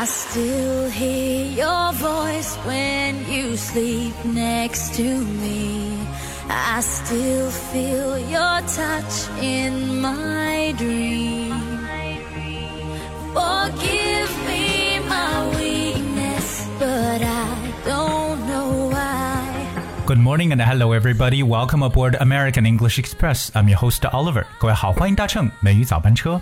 I still hear your voice when you sleep next to me. I still feel your touch in my dream. Forgive me my weakness, but I don't know why. Good morning and hello everybody. Welcome aboard American English Express. I'm your host Oliver. 各位好，欢迎搭乘美语早班车。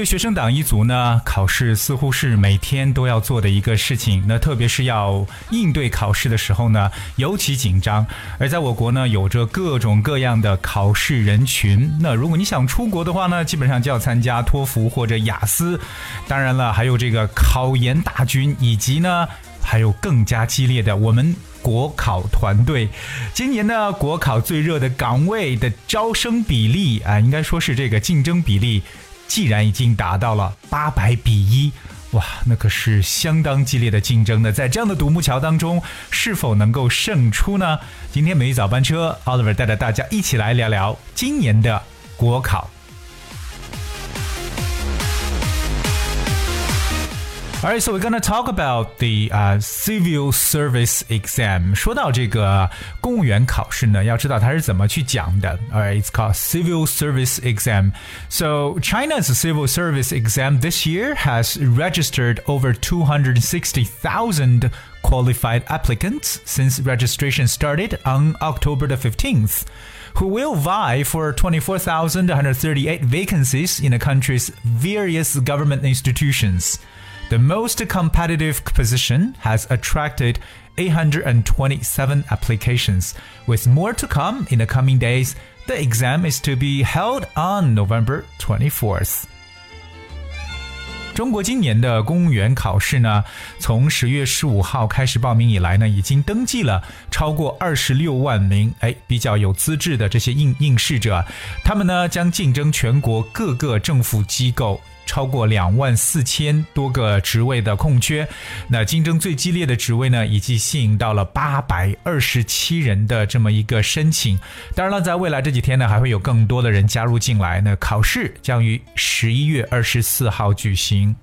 对学生党一族呢，考试似乎是每天都要做的一个事情。那特别是要应对考试的时候呢，尤其紧张。而在我国呢，有着各种各样的考试人群。那如果你想出国的话呢，基本上就要参加托福或者雅思。当然了，还有这个考研大军，以及呢，还有更加激烈的我们。国考团队，今年呢，国考最热的岗位的招生比例啊，应该说是这个竞争比例，既然已经达到了八百比一，哇，那可是相当激烈的竞争呢。在这样的独木桥当中，是否能够胜出呢？今天每一早班车，Oliver 带着大家一起来聊聊今年的国考。Alright, so we're gonna talk about the uh, civil service exam. 说到这个公务员考试呢，要知道它是怎么去讲的。Alright, it's called civil service exam. So China's civil service exam this year has registered over 260,000 qualified applicants since registration started on October the 15th who will vie for 24,138 vacancies in the country's various government institutions. The most competitive position has attracted 827 applications, with more to come in the coming days. The exam is to be held on November 24th. 中国今年的公务员考试呢，从十月十五号开始报名以来呢，已经登记了超过二十六万名哎比较有资质的这些应应试者，他们呢将竞争全国各个政府机构。 超过两万四千多个职位的空缺，那竞争最激烈的职位呢，已经吸引到了八百二十七人的这么一个申请。当然了，在未来这几天呢，还会有更多的人加入进来。那考试将于十一月二十四号举行。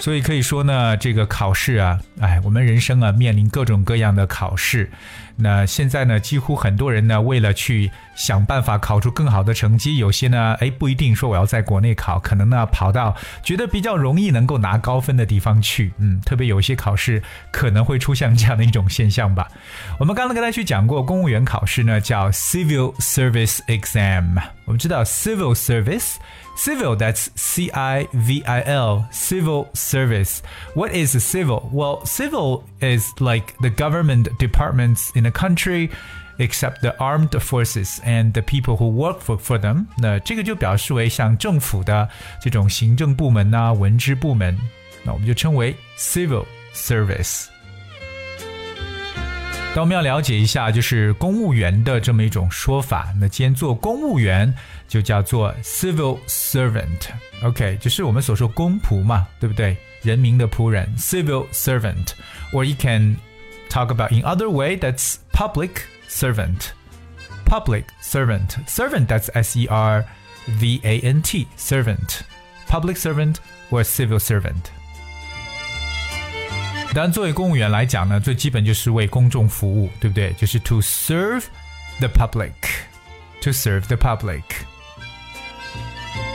所以可以说呢，这个考试啊，哎，我们人生啊面临各种各样的考试。那现在呢，几乎很多人呢，为了去想办法考出更好的成绩，有些呢，哎，不一定说我要在国内考，可能呢跑到觉得比较容易能够拿高分的地方去。嗯，特别有些考试可能会出现这样的一种现象吧。我们刚刚跟大家去讲过，公务员考试呢叫 Civil Service Exam。我们知道 Civil Service。Civil, that's C I V I L, civil service. What is civil? Well, civil is like the government departments in a country, except the armed forces and the people who work for for them. 那这个就表示为像政府的这种行政部门呐、文职部门，那我们就称为 civil service。那我们要了解一下，就是公务员的这么一种说法。那既然做公务员，就叫做 civil servant，OK，、就是我们所说公仆嘛，对不对？人民的仆人，civil servant。Or you can talk about in other way that's public servant. Public servant. Servant that's S E R V A N T. Servant. Public servant or civil servant. 当然，作为公务员来讲呢，最基本就是为公众服务，对不对？就是 to serve the public, to serve the public。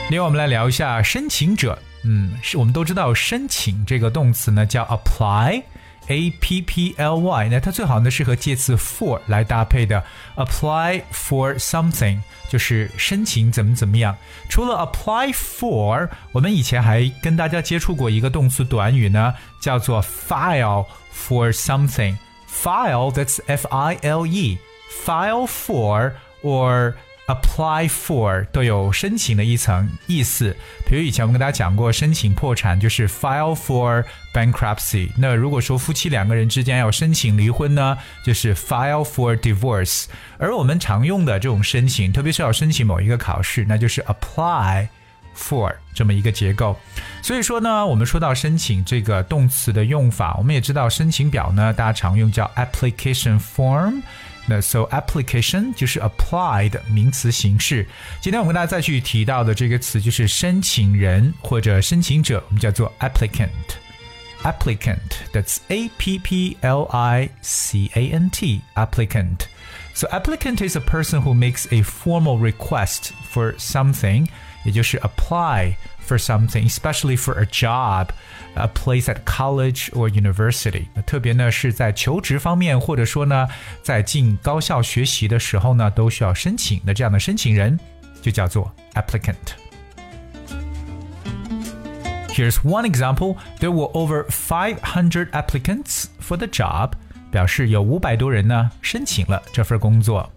另外，我们来聊一下申请者。嗯，是我们都知道申请这个动词呢叫 apply。 A P P L Y，那它最好呢是和介词 for 来搭配的。Apply for something 就是申请怎么怎么样。除了 apply for，我们以前还跟大家接触过一个动词短语呢，叫做 file for something。File that's F I L E，file for or apply for 都有申请的一层意思。比如以前我们跟大家讲过，申请破产就是 file for bankruptcy。那如果说夫妻两个人之间要申请离婚呢，就是 file for divorce。而我们常用的这种申请，特别是要申请某一个考试，那就是 apply。for 这么一个结构，所以说呢，我们说到申请这个动词的用法，我们也知道申请表呢，大家常用叫 application form。那 so application 就是 apply 的名词形式。今天我们跟大家再去提到的这个词就是申请人或者申请者，我们叫做 applicant。applicant that's A P P L I C A N T applicant. So applicant is a person who makes a formal request for something. 也就是 apply for something, especially for a job, a place at college or university。特别呢是在求职方面，或者说呢在进高校学习的时候呢，都需要申请的这样的申请人就叫做 applicant。Here's one example. There were over 500 applicants for the job. 表示有五百多人呢申请了这份工作。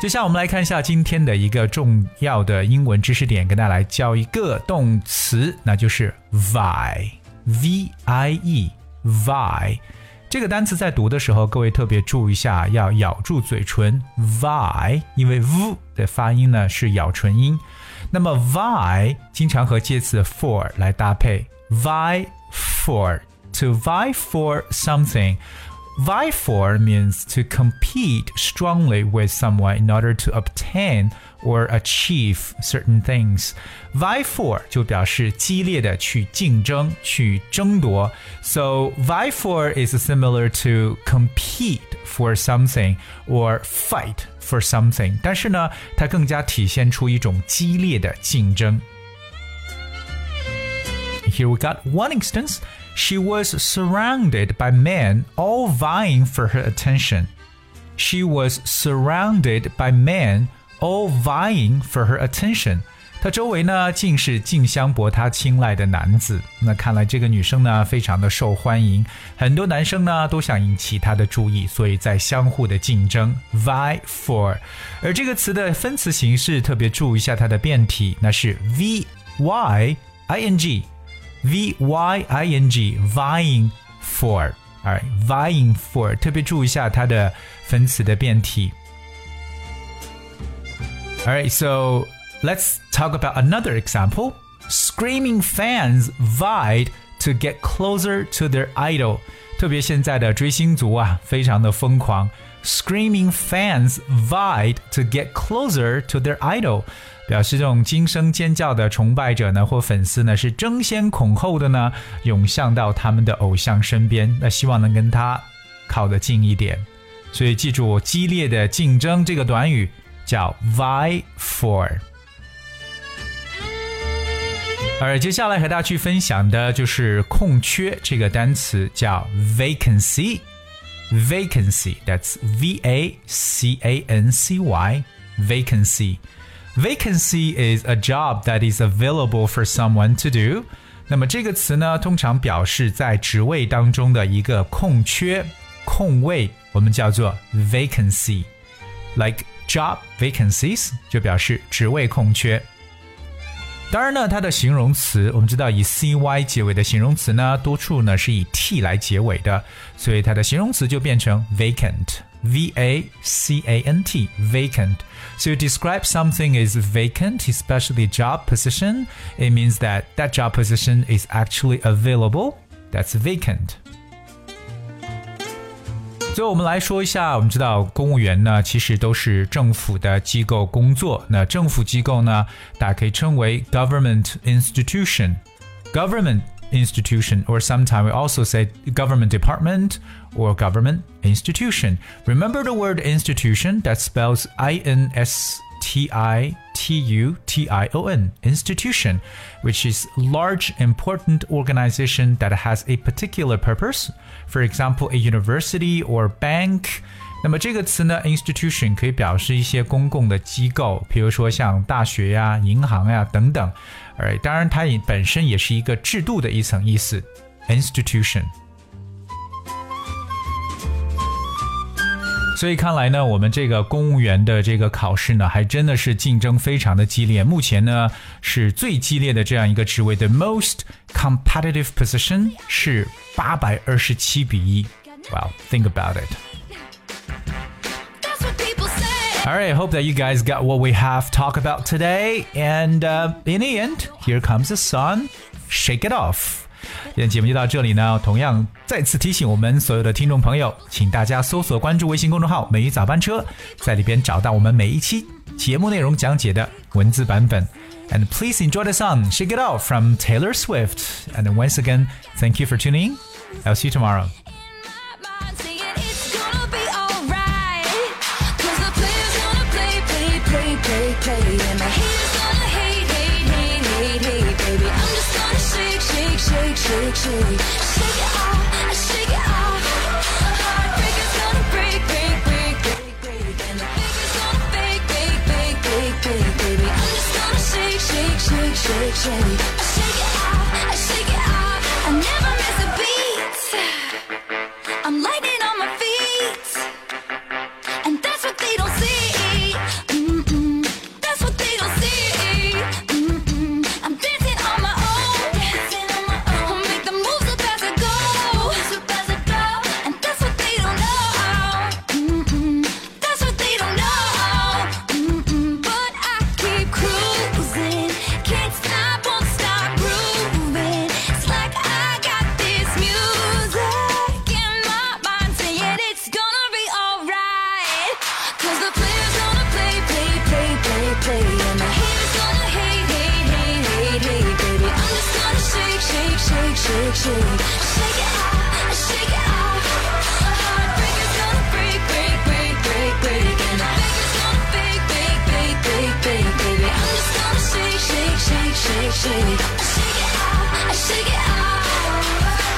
接下来我们来看一下今天的一个重要的英文知识点，跟大家来教一个动词，那就是 vie，v i e，vie。这个单词在读的时候，各位特别注意一下，要咬住嘴唇，vie，因为 v 的发音呢是咬唇音。那么 vie 经常和介词 for 来搭配，vie for，to vie for something。Vie for means to compete strongly with someone in order to obtain or achieve certain things. Vie for 就表示激烈的去竞争、去争夺。So vie for is similar to compete for something or fight for something，但是呢，它更加体现出一种激烈的竞争。 Here we got one instance. She was surrounded by men all vying for her attention. She was surrounded by men all vying for her attention. 她周围呢，尽是竞相博她青睐的男子。那看来这个女生呢，非常的受欢迎，很多男生呢都想引起她的注意，所以在相互的竞争，vie for。而这个词的分词形式，特别注意一下它的变体，那是 v y i n g。 v y i n g vying for，哎，vying for，特别注意一下它的分词的变体。Alright, so let's talk about another example. Screaming fans vied to get closer to their idol. 特别现在的追星族啊，非常的疯狂。Screaming fans vied to get closer to their idol. 表示这种惊声尖叫的崇拜者呢，或粉丝呢，是争先恐后的呢，涌向到他们的偶像身边，那希望能跟他靠得近一点。所以记住，激烈的竞争这个短语叫 vie for。而接下来和大家去分享的就是空缺这个单词，叫 vacancy。vacancy，that's v a c a n c y，vacancy。Vacancy is a job that is available for someone to do。那么这个词呢，通常表示在职位当中的一个空缺、空位，我们叫做 vacancy。Like job vacancies 就表示职位空缺。当然呢，它的形容词，我们知道以 cy 结尾的形容词呢，多数呢是以 t 来结尾的，所以它的形容词就变成 vacant。 V A C A N T, vacant. So you describe something as vacant, especially job position. It means that that job position is actually available. That's vacant. 最后我们来说一下，我们知道公务员呢，其实都是政府的机构工作。那政府机构呢，大家可以称为 government institution。government institution, or sometimes we also say government department or government institution. Remember the word institution that spells I N S T I T U T I O N, institution, which is large important organization that has a particular purpose. For example, a university or bank 那么这个词呢，institution 可以表示一些公共的机构，比如说像大学呀、银行呀等等。 当然，它也本身也是一个制度的一层意思，institution。所以看来呢，我们这个公务员的这个考试呢，还真的是竞争非常的激烈。目前呢，是最激烈的这样一个职位的 most competitive position 是八百二十七比一。Well, think about it. All right, I hope that you guys got what we have talked about today. And uh, in the end, here comes the sun. Shake it off. 今天节目就到这里呢，同样再次提醒我们所有的听众朋友，请大家搜索关注微信公众号“美语早班车”，在里边找到我们每一期节目内容讲解的文字版本。And please enjoy the song "Shake It Out" from Taylor Swift. And once again, thank you for tuning. I'll see you tomorrow. Shake, it shake it off.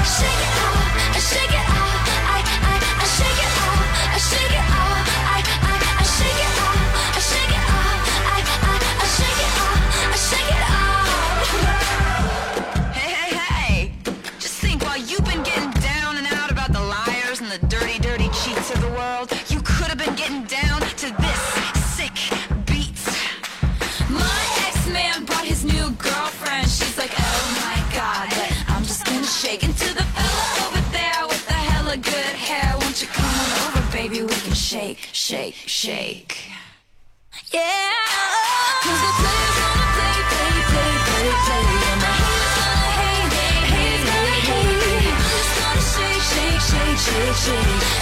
Shake it off, shake it off. I, I, I shake it off, I shake it off. I, I, I shake it off, I shake it off. I, I, I shake it off, I shake it off. Hey, hey, hey! Just think while you've been getting down and out about the liars and the dirty, dirty cheats of the world, you shake, shake, shake. Yeah. Cause the player's gonna play, play, play, play, play. And the haters gonna hate, hate, hate, hate, hate. Gonna shake, shake, shake, shake, shake.